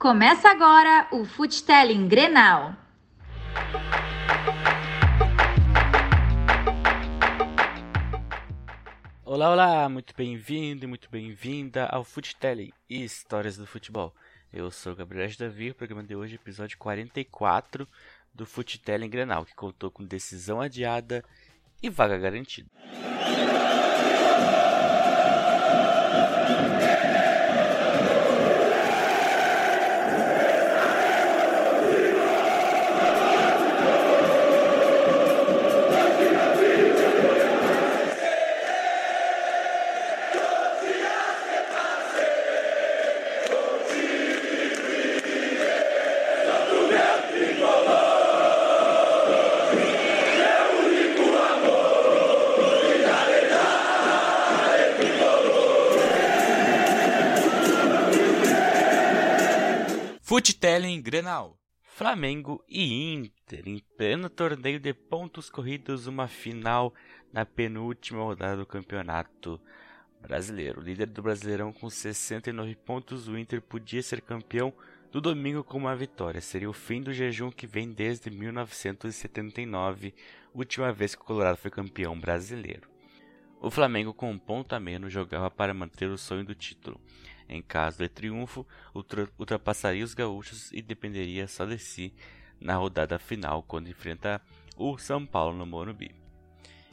Começa agora o Futelling Grenal. Olá, olá, muito bem-vindo e muito bem-vinda ao Futelling e Histórias do Futebol. Eu sou Gabriel Davi, o programa de hoje episódio 44 do Futelling Grenal, que contou com decisão adiada e vaga garantida. Futelling Grenal. Flamengo e Inter em pleno torneio de pontos corridos, uma final na penúltima rodada do Campeonato Brasileiro. líder do Brasileirão com 69 pontos, o Inter podia ser campeão do domingo com uma vitória. Seria o fim do jejum que vem desde 1979, última vez que o Colorado foi campeão brasileiro. O Flamengo com um ponto a menos jogava para manter o sonho do título. Em caso de triunfo, ultrapassaria os gaúchos e dependeria só de si na rodada final quando enfrenta o São Paulo no Morumbi.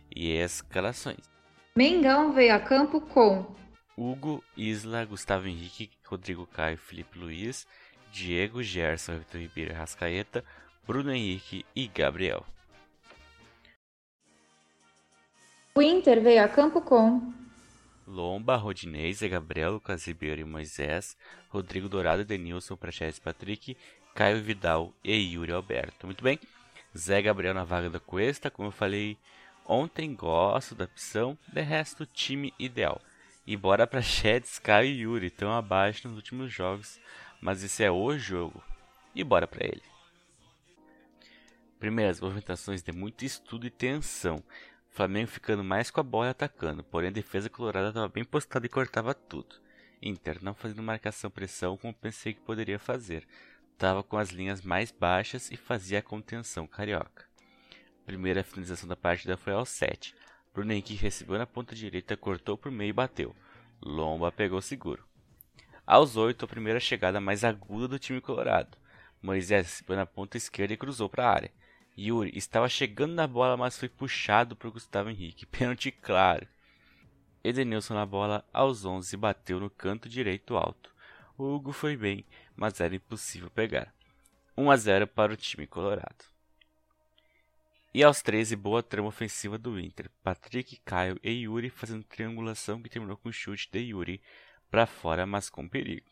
E escalações. Mengão veio a campo com Hugo, Isla, Gustavo Henrique, Rodrigo Caio, Felipe Luiz, Diego, Gerson, Vitor Ribeiro, Rascaeta, Bruno Henrique e Gabriel. O Inter veio a campo com Lomba, Rodinei, Zé Gabriel, Lucas Ribeiro e Moisés, Rodrigo Dourado, Denilson, Praxedes Patrick, Caio Vidal e Yuri Alberto. Muito bem, Zé Gabriel na vaga da Cuesta, como eu falei ontem, gosto da opção, de resto, time ideal. E bora Praxedes, Caio e Yuri, estão abaixo nos últimos jogos, mas esse é o jogo. E bora para ele. Primeiras movimentações de muito estudo e tensão. Flamengo ficando mais com a bola e atacando, porém a defesa colorada estava bem postada e cortava tudo. Inter não fazendo marcação-pressão como pensei que poderia fazer. Estava com as linhas mais baixas e fazia a contenção carioca. Primeira finalização da partida foi aos 7. Bruno Henrique recebeu na ponta direita, cortou por meio e bateu. Lomba pegou seguro. Aos 8, a primeira chegada mais aguda do time colorado. Moisés recebeu na ponta esquerda e cruzou para a área. Yuri estava chegando na bola, mas foi puxado por Gustavo Henrique. Pênalti claro. Edenilson na bola aos 11 bateu no canto direito alto. O Hugo foi bem, mas era impossível pegar. 1 a 0 para o time colorado. E aos 13, boa trama ofensiva do Inter. Patrick, Caio e Yuri fazendo triangulação que terminou com chute de Yuri para fora, mas com perigo.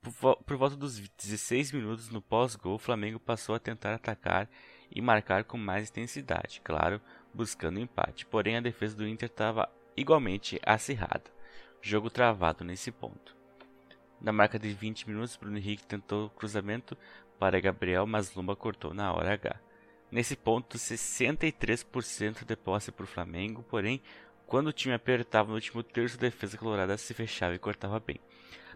Por volta dos 16 minutos no pós-gol, o Flamengo passou a tentar atacar e marcar com mais intensidade, claro, buscando empate. Porém, a defesa do Inter estava igualmente acirrada, jogo travado nesse ponto. Na marca de 20 minutos, Bruno Henrique tentou cruzamento para Gabriel, mas Lumba cortou na hora H. Nesse ponto, 63% de posse para o Flamengo, porém, quando o time apertava no último terço, a defesa colorada se fechava e cortava bem.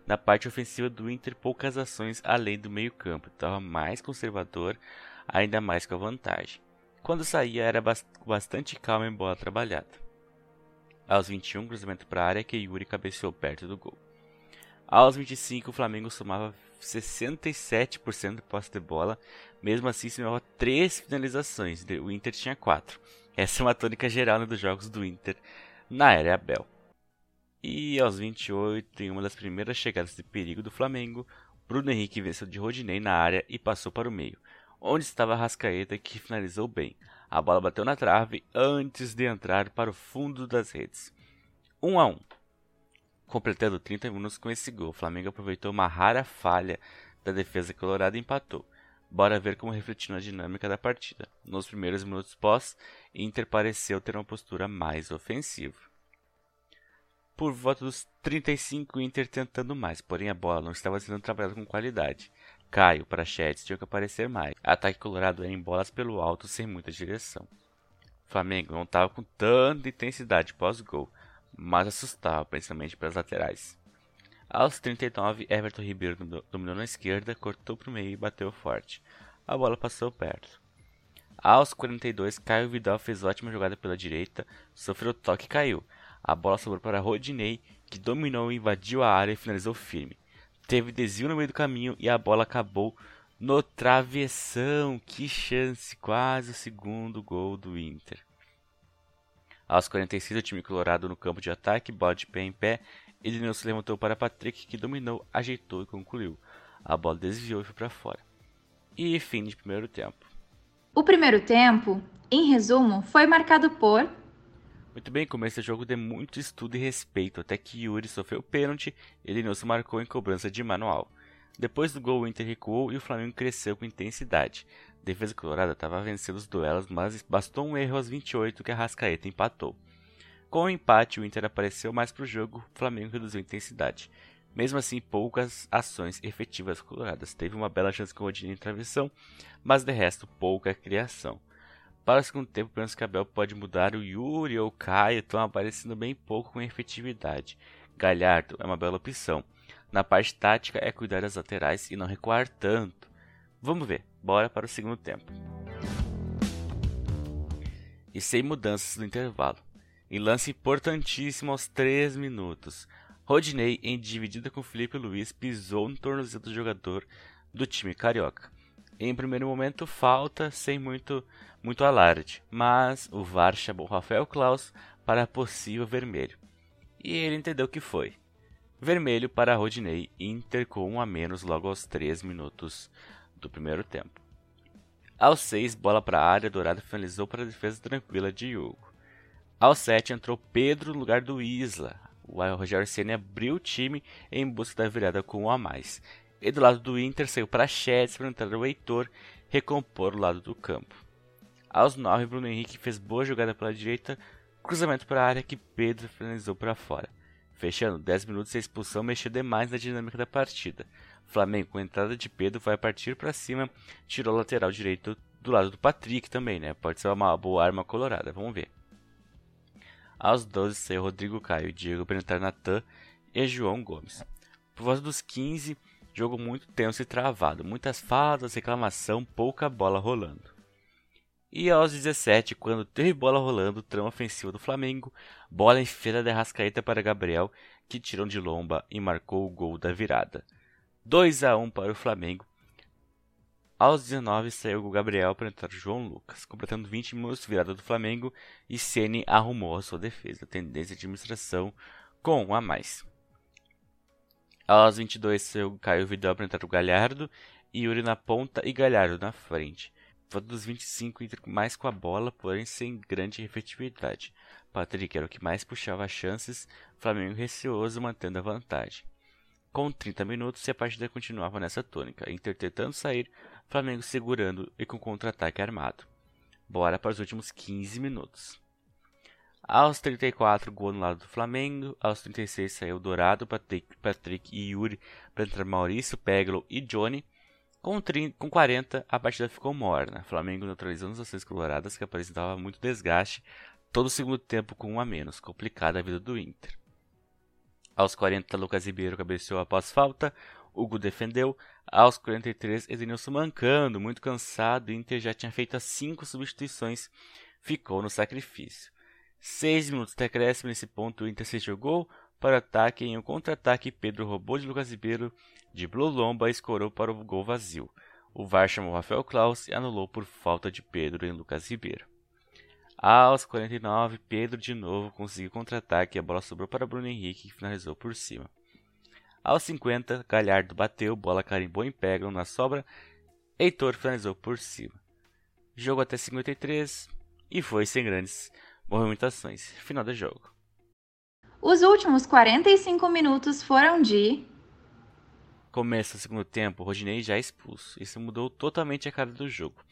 Na parte ofensiva do Inter, poucas ações além do meio-campo, estava mais conservador, ainda mais com a vantagem. Quando saía era bastante calmo em bola trabalhada. Aos 21, cruzamento para a área que Yuri cabeceou perto do gol. Aos 25, o Flamengo somava 67% de posse de bola, mesmo assim somava 3 finalizações, o Inter tinha 4. Essa é uma tônica geral né, dos jogos do Inter na era Abel. E aos 28, em uma das primeiras chegadas de perigo do Flamengo, Bruno Henrique venceu de Rodinei na área e passou para o meio onde estava Rascaeta que finalizou bem. A bola bateu na trave antes de entrar para o fundo das redes. 1 a 1. Completando 30 minutos com esse gol, o Flamengo aproveitou uma rara falha da defesa colorada e empatou. Bora ver como refletiu na dinâmica da partida. Nos primeiros minutos pós, Inter pareceu ter uma postura mais ofensiva. Por volta dos 35, Inter tentando mais, porém a bola não estava sendo trabalhada com qualidade. Caio, Prachetes tinham que aparecer mais. Ataque colorado era em bolas pelo alto sem muita direção. Flamengo não estava com tanta intensidade pós-gol, mas assustava, principalmente pelas laterais. Aos 39, Everton Ribeiro dominou na esquerda, cortou para o meio e bateu forte. A bola passou perto. Aos 42, Caio Vidal fez ótima jogada pela direita, sofreu toque e caiu. A bola sobrou para Rodinei, que dominou, invadiu a área e finalizou firme. Teve desvio no meio do caminho e a bola acabou no travessão. Que chance! Quase o segundo gol do Inter. Aos 46, o time colorado no campo de ataque, bola de pé em pé, Edenilson se levantou para Patrick, que dominou, ajeitou e concluiu. A bola desviou e foi para fora. E fim de primeiro tempo. O primeiro tempo, em resumo, foi marcado por muito bem, começo do jogo de muito estudo e respeito, até que Yuri sofreu pênalti e Edenilson marcou em cobrança de manual. Depois do gol, o Inter recuou e o Flamengo cresceu com intensidade. A defesa colorada estava vencendo os duelos, mas bastou um erro aos 28 que a Rascaeta empatou. Com o empate, o Inter apareceu mais para o jogo, o Flamengo reduziu a intensidade. Mesmo assim, poucas ações efetivas coloradas. Teve uma bela chance com o Odinho em travessão, mas de resto, pouca criação. Para o segundo tempo, penso que Abel pode mudar. O Yuri ou o Caio estão aparecendo bem pouco com efetividade. Galhardo é uma bela opção. Na parte tática é cuidar das laterais e não recuar tanto. Vamos ver, bora para o segundo tempo. E sem mudanças no intervalo. Em lance importantíssimo aos 3 minutos, Rodinei, em dividida com Felipe Luiz, pisou no tornozelo do jogador do time carioca. Em primeiro momento, falta sem muito, muito alarde, mas o VAR chamou Rafael Klaus para possível vermelho. E ele entendeu que foi. Vermelho para Rodinei, Inter com um a menos logo aos 3 minutos do primeiro tempo. Aos 6, bola para a área, Dourado finalizou para a defesa tranquila de Hugo. Aos 7 entrou Pedro no lugar do Isla. O Rogério Ceni abriu o time em busca da virada com um a mais. E do lado do Inter saiu para Chedes para entrar o Heitor recompor o lado do campo. Aos 9, Bruno Henrique fez boa jogada pela direita, cruzamento para a área que Pedro finalizou para fora. Fechando 10 minutos, a expulsão mexeu demais na dinâmica da partida. Flamengo, com a entrada de Pedro, vai partir para cima, tirou o lateral direito do lado do Patrick também, né? Pode ser uma boa arma colorada, vamos ver. Aos 12 saiu Rodrigo Caio, Diego Brentar Natan e João Gomes. Por volta dos 15, jogo muito tenso e travado, muitas falas, reclamação, pouca bola rolando. E aos 17, quando teve bola rolando, trama ofensiva do Flamengo, bola em feira de Rascaeta para Gabriel, que tirou de lomba e marcou o gol da virada. 2 a 1 para o Flamengo, aos 19 saiu o Gabriel para entrar o João Lucas, completando 20 minutos virada do Flamengo e Ceni arrumou a sua defesa, tendência de administração com um a mais. Aos 22 saiu Caio Vidal para entrar o Galhardo, Yuri na ponta e Galhardo na frente. Falta dos 25 mais com a bola, porém sem grande efetividade. Patrick era o que mais puxava as chances, Flamengo receoso mantendo a vantagem. Com 30 minutos, e a partida continuava nessa tônica, Inter tentando sair, Flamengo segurando e com contra-ataque armado. Bora para os últimos 15 minutos. Aos 34, gol no lado do Flamengo. Aos 36, saiu Dourado, Patrick, Patrick e Yuri para entrar Maurício, Peglo e Johnny. Com, 30, com 40, a partida ficou morna. Flamengo neutralizando as ações coloradas que apresentavam muito desgaste. Todo o segundo tempo com um a menos. Complicada a vida do Inter. Aos 40, Lucas Ribeiro cabeceou após falta. Hugo defendeu. Aos 43, Edenilson mancando, muito cansado. Inter já tinha feito as 5 substituições. Ficou no sacrifício. 6 minutos de acréscimo nesse ponto. O Inter se jogou para o ataque. Em um contra-ataque, Pedro roubou de Lucas Ribeiro. De Blue Lomba escorou para o gol vazio. O VAR chamou Rafael Klaus e anulou por falta de Pedro em Lucas Ribeiro. Aos 49, Pedro de novo conseguiu contra-ataque e a bola sobrou para Bruno Henrique, que finalizou por cima. Aos 50, Galhardo bateu, bola carimbou em Pegam na sobra, Heitor finalizou por cima. Jogo até 53 e foi sem grandes movimentações. Final do jogo. Os últimos 45 minutos foram de. Começa o segundo tempo, Rodinei já expulso. Isso mudou totalmente a cara do jogo.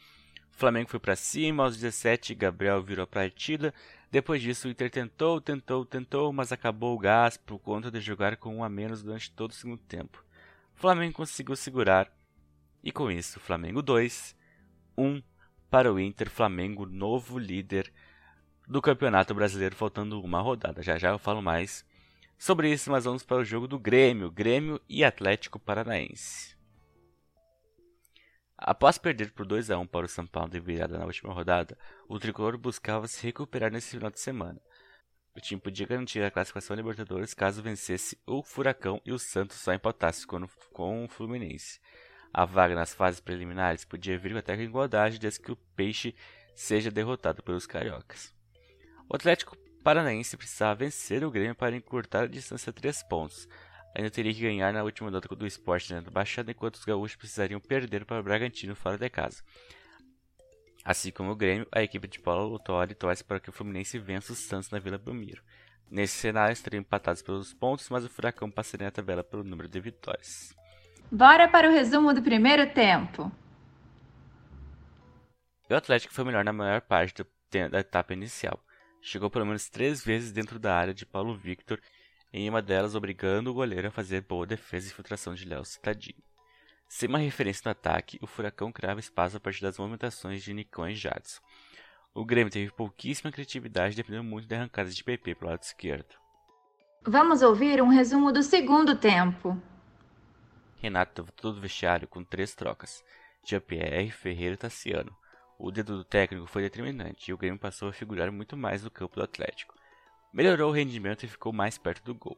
O Flamengo foi para cima, aos 17, Gabriel virou a partida. Depois disso, o Inter tentou, tentou, tentou, mas acabou o gás por conta de jogar com um a menos durante todo o segundo tempo. O Flamengo conseguiu segurar, e com isso, Flamengo 2, 1 para o Inter, Flamengo novo líder do Campeonato Brasileiro, faltando uma rodada. Já já eu falo mais Sobre isso, nós vamos para o jogo do Grêmio, Grêmio e Atlético Paranaense. Após perder por 2 a 1 para o São Paulo de virada na última rodada, o tricolor buscava se recuperar nesse final de semana. O time podia garantir a classificação Libertadores caso vencesse o Furacão e o Santos só empatasse com o Fluminense. A vaga nas fases preliminares podia vir até com igualdade desde que o Peixe seja derrotado pelos cariocas. O Atlético Paranaense precisava vencer o Grêmio para encurtar a distância a 3 pontos. Ainda teria que ganhar na última data do esporte dentro da Baixada, enquanto os gaúchos precisariam perder para o Bragantino fora de casa. Assim como o Grêmio, a equipe de Paulo Autori torce para que o Fluminense vença o Santos na Vila Belmiro. Nesse cenário, estariam empatados pelos pontos, mas o Furacão passaria na tabela pelo número de vitórias. Bora para o resumo do primeiro tempo. O Atlético foi melhor na maior parte da etapa inicial chegou pelo menos três vezes dentro da área de Paulo Victor, em uma delas obrigando o goleiro a fazer boa defesa e filtração de Léo Citadinho. Sem uma referência no ataque, o Furacão criava espaço a partir das movimentações de Nicão e Jadson. O Grêmio teve pouquíssima criatividade, dependendo muito de arrancadas de PP pelo lado esquerdo. Vamos ouvir um resumo do segundo tempo. Renato voltou do vestiário com três trocas: Jean-Pierre, Ferreira e Tassiano. O dedo do técnico foi determinante e o Grêmio passou a figurar muito mais no campo do Atlético. Melhorou o rendimento e ficou mais perto do gol.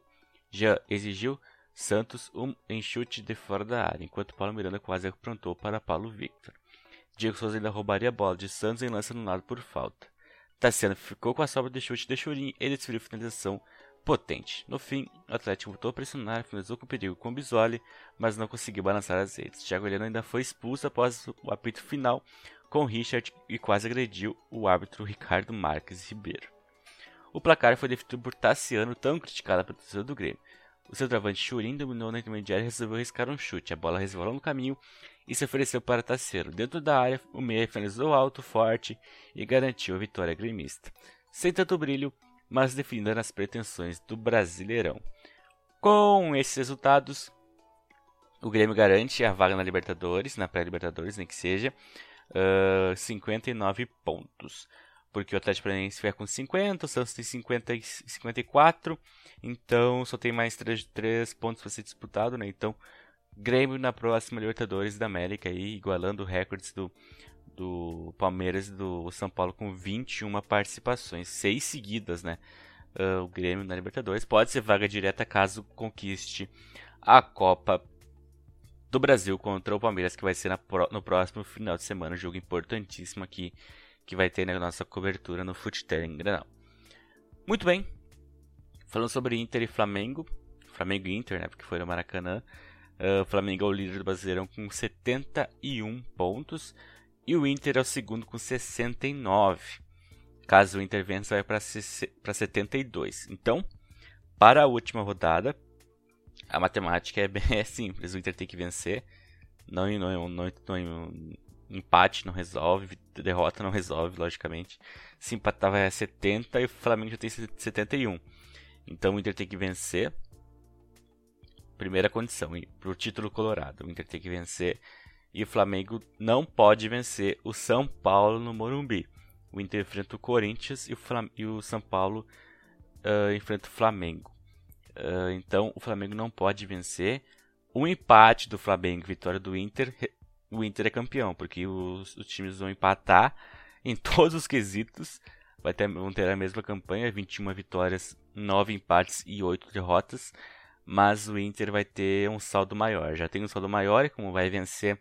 Já exigiu Santos um enxute de fora da área, enquanto Paulo Miranda quase aprontou para Paulo Victor. Diego Souza ainda roubaria a bola de Santos em lança no lado por falta. Tassiano ficou com a sobra de chute de Churin e desferiu finalização potente. No fim, o Atlético voltou a pressionar, finalizou com perigo com o Bisoli, mas não conseguiu balançar as redes. Thiago Heleno ainda foi expulso após o apito final, com Richard e quase agrediu o árbitro Ricardo Marques Ribeiro. O placar foi definido por Tassiano, tão criticado pela torcida do Grêmio. O centroavante Churin dominou na intermediária e resolveu arriscar um chute. A bola resvalou no caminho e se ofereceu para Tassiano. Dentro da área, o meia finalizou alto, forte e garantiu a vitória gremista. Sem tanto brilho, mas definida nas pretensões do Brasileirão. Com esses resultados, o Grêmio garante a vaga na Libertadores, na pré-Libertadores, nem que seja, uh, 59 pontos. Porque o Atlético Paranaense vai com 50, o Santos tem 50 e 54, então só tem mais 3, 3 pontos para ser disputado, né? Então, Grêmio na próxima Libertadores da América, aí, igualando recordes do, do Palmeiras e do São Paulo com 21 participações, seis seguidas, né? Uh, o Grêmio na Libertadores pode ser vaga direta caso conquiste a Copa do Brasil contra o Palmeiras, que vai ser no próximo final de semana, um jogo importantíssimo aqui que vai ter na nossa cobertura no Futsal em Granal. Muito bem, falando sobre Inter e Flamengo, Flamengo e Inter, né, porque foi no Maracanã, uh, Flamengo é o líder do Brasileirão com 71 pontos e o Inter é o segundo com 69. Caso o Inter vença, vai para 72. Então, para a última rodada, a matemática é, bem, é simples, o Inter tem que vencer. Não, não, não, não, empate não resolve, derrota não resolve, logicamente. Se empatar vai a 70 e o Flamengo já tem 71. Então o Inter tem que vencer. Primeira condição, para o título colorado, o Inter tem que vencer. E o Flamengo não pode vencer o São Paulo no Morumbi. O Inter enfrenta o Corinthians e o, Flam e o São Paulo uh, enfrenta o Flamengo. Uh, então o Flamengo não pode vencer. Um empate do Flamengo, vitória do Inter, o Inter é campeão, porque os, os times vão empatar em todos os quesitos. Vai ter, vão ter a mesma campanha, 21 vitórias, 9 empates e 8 derrotas. Mas o Inter vai ter um saldo maior. Já tem um saldo maior, como vai vencer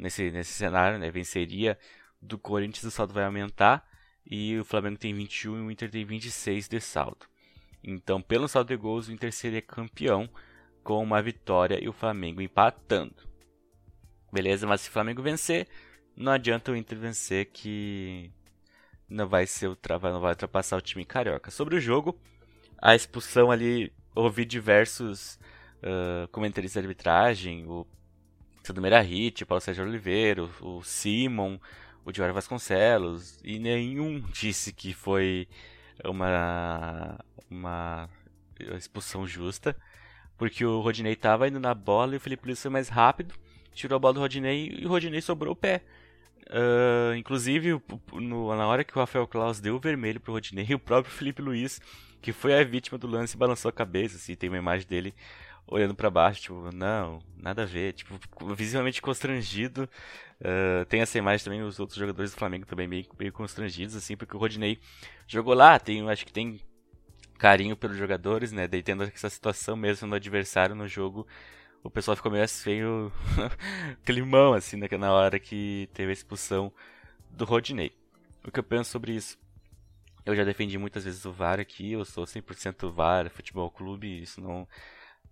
nesse, nesse cenário, né? Venceria do Corinthians, o saldo vai aumentar. E o Flamengo tem 21 e o Inter tem 26 de saldo. Então, pelo saldo de gols, o Inter seria campeão com uma vitória e o Flamengo empatando. Beleza? Mas se o Flamengo vencer, não adianta o Inter vencer que não vai ser o não vai ultrapassar o time carioca. Sobre o jogo, a expulsão ali, ouvi diversos uh, comentaristas de arbitragem, o Sandro Merahit, o Paulo Sérgio Oliveira, o, o Simon, o Diário Vasconcelos, e nenhum disse que foi uma, uma expulsão justa, porque o Rodinei estava indo na bola e o Felipe Luiz foi mais rápido, tirou a bola do Rodinei e o Rodinei sobrou o pé. Uh, inclusive, no, na hora que o Rafael Claus deu o vermelho pro Rodinei, o próprio Felipe Luiz, que foi a vítima do lance, balançou a cabeça, assim, tem uma imagem dele olhando para baixo, tipo, não, nada a ver, tipo, visivelmente constrangido. Uh, tem essa imagem também, os outros jogadores do Flamengo também meio, meio constrangidos, assim, porque o Rodinei jogou lá, tem, acho que tem carinho pelos jogadores, né, daí tendo essa situação mesmo no adversário no jogo, o pessoal ficou meio assim, o climão, assim, na hora que teve a expulsão do Rodinei. O que eu penso sobre isso? Eu já defendi muitas vezes o VAR aqui, eu sou 100% VAR, futebol clube, isso não,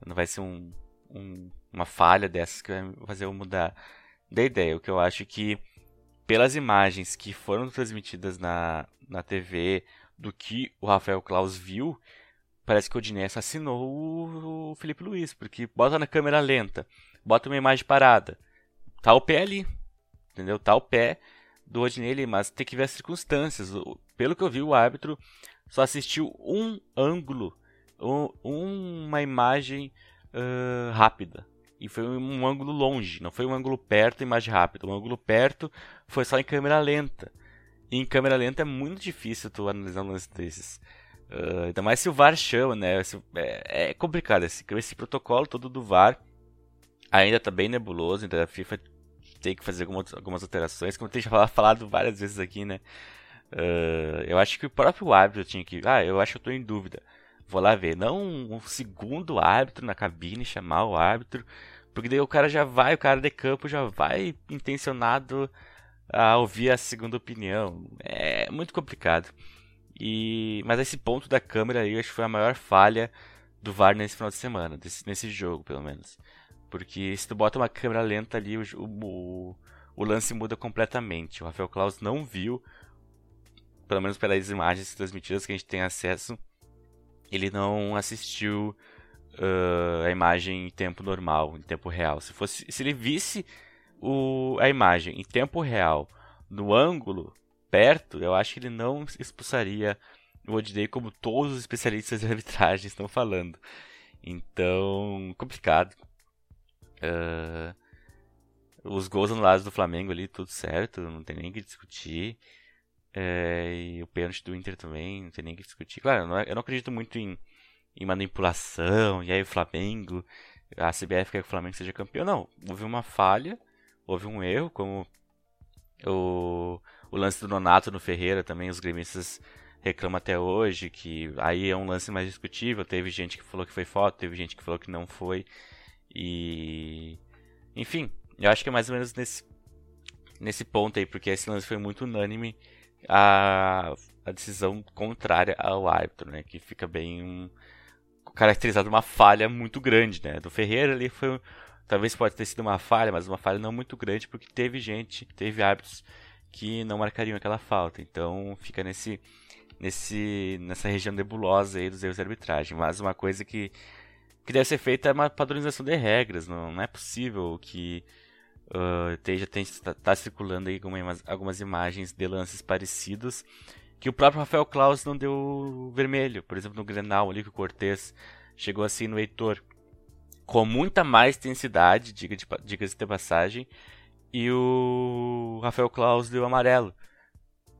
não vai ser um, um, uma falha dessas que vai fazer eu mudar da ideia. O que eu acho que, pelas imagens que foram transmitidas na, na TV do que o Rafael Klaus viu, parece que o Odinei assassinou o, o Felipe Luiz, porque bota na câmera lenta, bota uma imagem parada, tá o pé ali, entendeu? Tá o pé do Odinei mas tem que ver as circunstâncias. Pelo que eu vi, o árbitro só assistiu um ângulo, um, uma imagem uh, rápida. E foi um, ângulo longe, não foi um ângulo perto, imagem rápida. Um ângulo perto foi só em câmera lenta. E em câmera lenta é muito difícil tu analisar um lance desses. Uh, ainda mais se o VAR chama, né? É, é complicado. Esse, esse protocolo todo do VAR ainda está bem nebuloso. Então a FIFA tem que fazer algumas, algumas alterações, como eu já falado várias vezes aqui, né? Uh, eu acho que o próprio árbitro tinha que. Ah, eu acho que eu estou em dúvida. Vou lá ver. Não um segundo árbitro na cabine chamar o árbitro. Porque daí o cara já vai, o cara de campo já vai intencionado a ouvir a segunda opinião. É muito complicado. E mas esse ponto da câmera aí eu acho que foi a maior falha do VAR nesse final de semana, desse, nesse jogo pelo menos. Porque se tu bota uma câmera lenta ali, o, o, o lance muda completamente. O Rafael Claus não viu, pelo menos pelas imagens transmitidas que a gente tem acesso, ele não assistiu uh, a imagem em tempo normal, em tempo real. Se, fosse, se ele visse o, a imagem em tempo real, no ângulo, perto, eu acho que ele não expulsaria o Odinei como todos os especialistas de arbitragem estão falando. Então, complicado. Uh, os gols anulados do Flamengo ali, tudo certo, não tem nem que discutir. É, e o pênalti do Inter também, não tem nem que discutir. Claro, eu não, eu não acredito muito em, em, manipulação, e aí o Flamengo, a CBF quer que o Flamengo seja campeão. Não, houve uma falha, houve um erro, como o, o lance do Nonato no Ferreira também, os gremistas reclamam até hoje, que aí é um lance mais discutível. Teve gente que falou que foi foto, teve gente que falou que não foi. E. Enfim, eu acho que é mais ou menos nesse, nesse ponto aí, porque esse lance foi muito unânime a, a decisão contrária ao árbitro, né? Que fica bem um, caracterizado uma falha muito grande, né? Do Ferreira ali foi. Talvez pode ter sido uma falha, mas uma falha não muito grande, porque teve gente, teve árbitros que não marcariam aquela falta. Então fica nesse, nesse, nessa região nebulosa aí dos erros de arbitragem. Mas uma coisa que que deve ser feita é uma padronização de regras. Não, não é possível que uh, esteja tá, tá circulando aí algumas, algumas imagens de lances parecidos que o próprio Rafael Claus não deu vermelho. Por exemplo, no Grenal ali que o Cortez chegou assim no Heitor com muita mais intensidade, diga-se de, diga de passagem, e o Rafael Claus deu amarelo.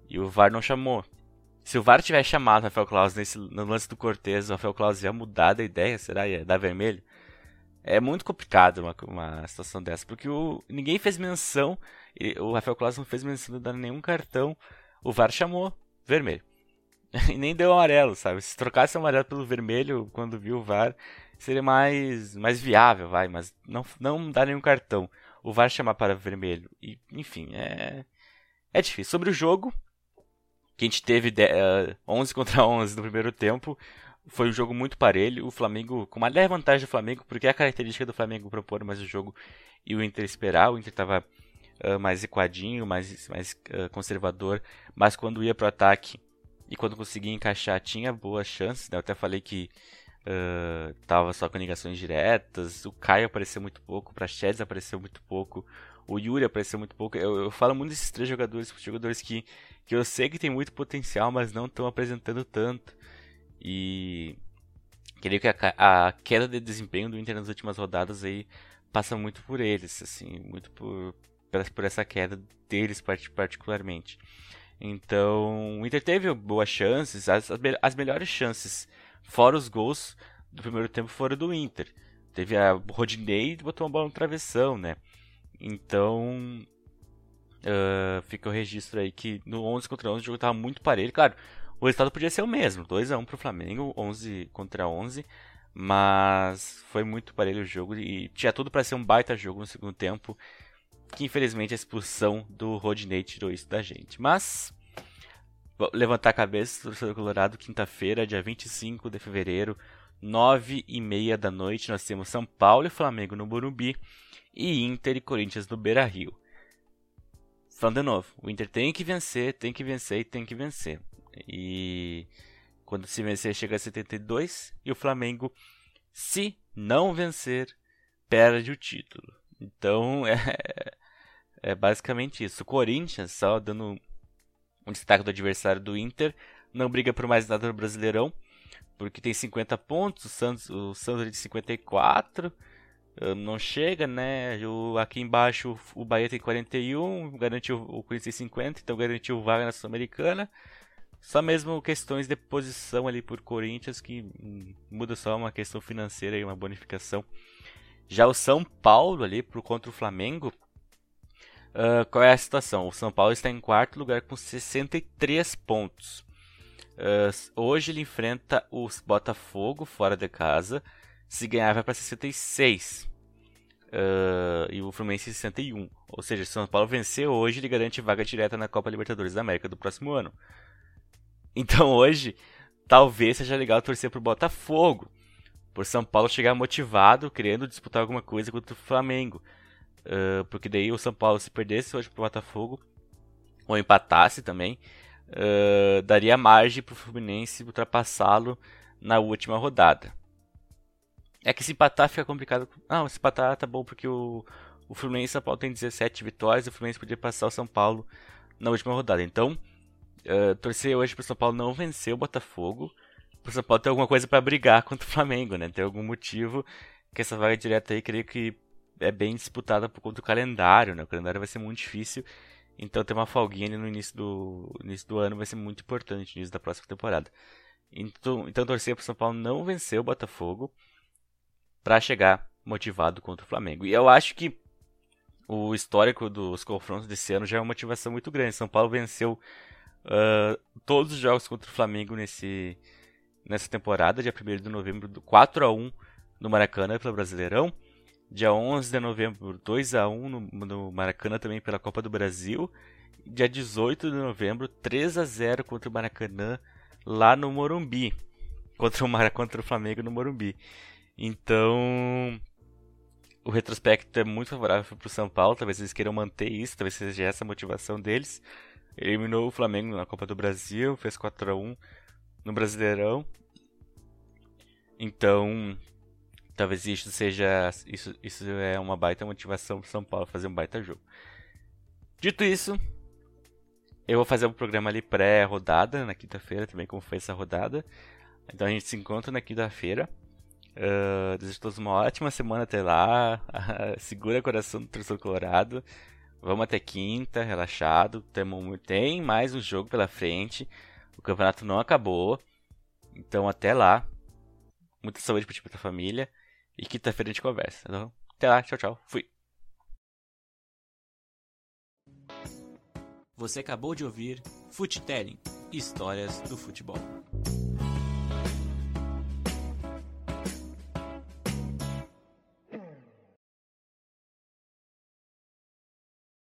E o VAR não chamou. Se o VAR tivesse chamado o Rafael Claus nesse, no lance do Cortez, o Rafael Claus ia mudar da ideia, será? Ia dar vermelho? É muito complicado uma, uma situação dessa, porque o, ninguém fez menção, o Rafael Claus não fez menção de dar nenhum cartão, o VAR chamou vermelho. e nem deu amarelo, sabe? Se trocasse o amarelo pelo vermelho quando viu o VAR, seria mais, mais viável, vai, mas não, não dá nenhum cartão. O VAR chamar para vermelho. E, enfim, é, é difícil. Sobre o jogo, que a gente teve de, uh, 11 contra 11 no primeiro tempo. Foi um jogo muito parelho. O Flamengo, com uma leve vantagem do Flamengo, porque é a característica do Flamengo propor mais o jogo e o Inter esperar. O Inter estava uh, mais equadinho, mais, mais uh, conservador, mas quando ia para o ataque e quando conseguia encaixar, tinha boas chances. Né? Eu até falei que uh, tava só com ligações diretas. O Caio apareceu muito pouco, o Praxedes apareceu muito pouco, o Yuri apareceu muito pouco. Eu, eu falo muito desses três jogadores, jogadores que que eu sei que tem muito potencial, mas não estão apresentando tanto. E creio que a, a, queda de desempenho do Inter nas últimas rodadas aí passa muito por eles, assim, muito por, por essa queda deles particularmente. Então, o Inter teve boas chances, as, as melhores chances, fora os gols do primeiro tempo, foram do Inter. Teve a Rodinei botou uma bola no travessão, né? Então, uh, fica o registro aí que no 11 contra 11 o jogo estava muito parelho. Claro, o resultado podia ser o mesmo, 2 a 1 para o Flamengo, 11 contra 11, mas foi muito parelho o jogo e tinha tudo para ser um baita jogo no segundo tempo que infelizmente a expulsão do Rodney tirou isso da gente. Mas, levantar a cabeça, torcedor colorado, quinta-feira, dia 25 de fevereiro, nove e meia da noite, nós temos São Paulo e Flamengo no Burumbi e Inter e Corinthians no Beira-Rio. Falando de novo, o Inter tem que vencer, tem que vencer e tem que vencer. E quando se vencer chega a 72 e o Flamengo, se não vencer, perde o título. Então é, é basicamente isso. O Corinthians, só dando um destaque do adversário do Inter, não briga por mais nada no Brasileirão, porque tem 50 pontos, o Santos, o Santos é de 54, eh, não chega, né? O, aqui embaixo o Bahia tem 41, garantiu o Corinthians tem 50, então garantiu vaga na Sul-Americana. Só mesmo questões de posição ali por Corinthians que hum, muda só uma questão financeira e uma bonificação já o São Paulo ali pro contra o Flamengo, uh, qual é a situação? O São Paulo está em quarto lugar com 63 pontos. Uh, hoje ele enfrenta o Botafogo fora de casa. Se ganhar, vai para 66. Uh, e o Fluminense 61. Ou seja, se o São Paulo vencer hoje, ele garante vaga direta na Copa Libertadores da América do próximo ano. Então hoje, talvez seja legal torcer pro Botafogo por São Paulo chegar motivado, querendo disputar alguma coisa contra o Flamengo. Uh, porque daí o São Paulo, se perdesse hoje pro Botafogo, ou empatasse também, uh, daria margem pro Fluminense ultrapassá-lo na última rodada. É que se empatar fica complicado. Não, se empatar tá bom porque o, o Fluminense e São Paulo tem 17 vitórias e o Fluminense poderia passar o São Paulo na última rodada. Então, uh, torcer hoje pro São Paulo não vencer o Botafogo o São Paulo ter alguma coisa para brigar contra o Flamengo, né? Tem algum motivo que essa vaga direta aí, creio que é bem disputada por conta do calendário, né? O calendário vai ser muito difícil. Então ter uma folguinha no início do, início do ano vai ser muito importante, no início da próxima temporada. Então, então torcer para o São Paulo não vencer o Botafogo para chegar motivado contra o Flamengo. E eu acho que o histórico dos confrontos desse ano já é uma motivação muito grande. São Paulo venceu uh, todos os jogos contra o Flamengo nesse, nessa temporada, dia 1 de novembro, 4 a 1 no Maracanã pelo Brasileirão. Dia 11 de novembro, 2 a 1 no, no Maracanã também pela Copa do Brasil. Dia 18 de novembro, 3 a 0 contra o Maracanã lá no Morumbi. Contra o, Mara, contra o Flamengo no Morumbi. Então, o retrospecto é muito favorável para o São Paulo. Talvez eles queiram manter isso, talvez seja essa a motivação deles. Eliminou o Flamengo na Copa do Brasil, fez 4 a 1 no Brasileirão. Então, talvez isso seja isso, isso é uma baita motivação para São Paulo fazer um baita jogo. Dito isso, eu vou fazer um programa ali pré-rodada na quinta-feira também, como foi essa rodada. Então a gente se encontra na quinta-feira. Uh, desejo a todos uma ótima semana até lá. segura o coração do torcedor colorado. Vamos até quinta, relaxado. Tem mais um jogo pela frente. O campeonato não acabou. Então até lá. Muita saúde e pra tua família. E quinta-feira a gente conversa. Então, até lá, tchau, tchau. Fui. Você acabou de ouvir Futelling Histórias do Futebol.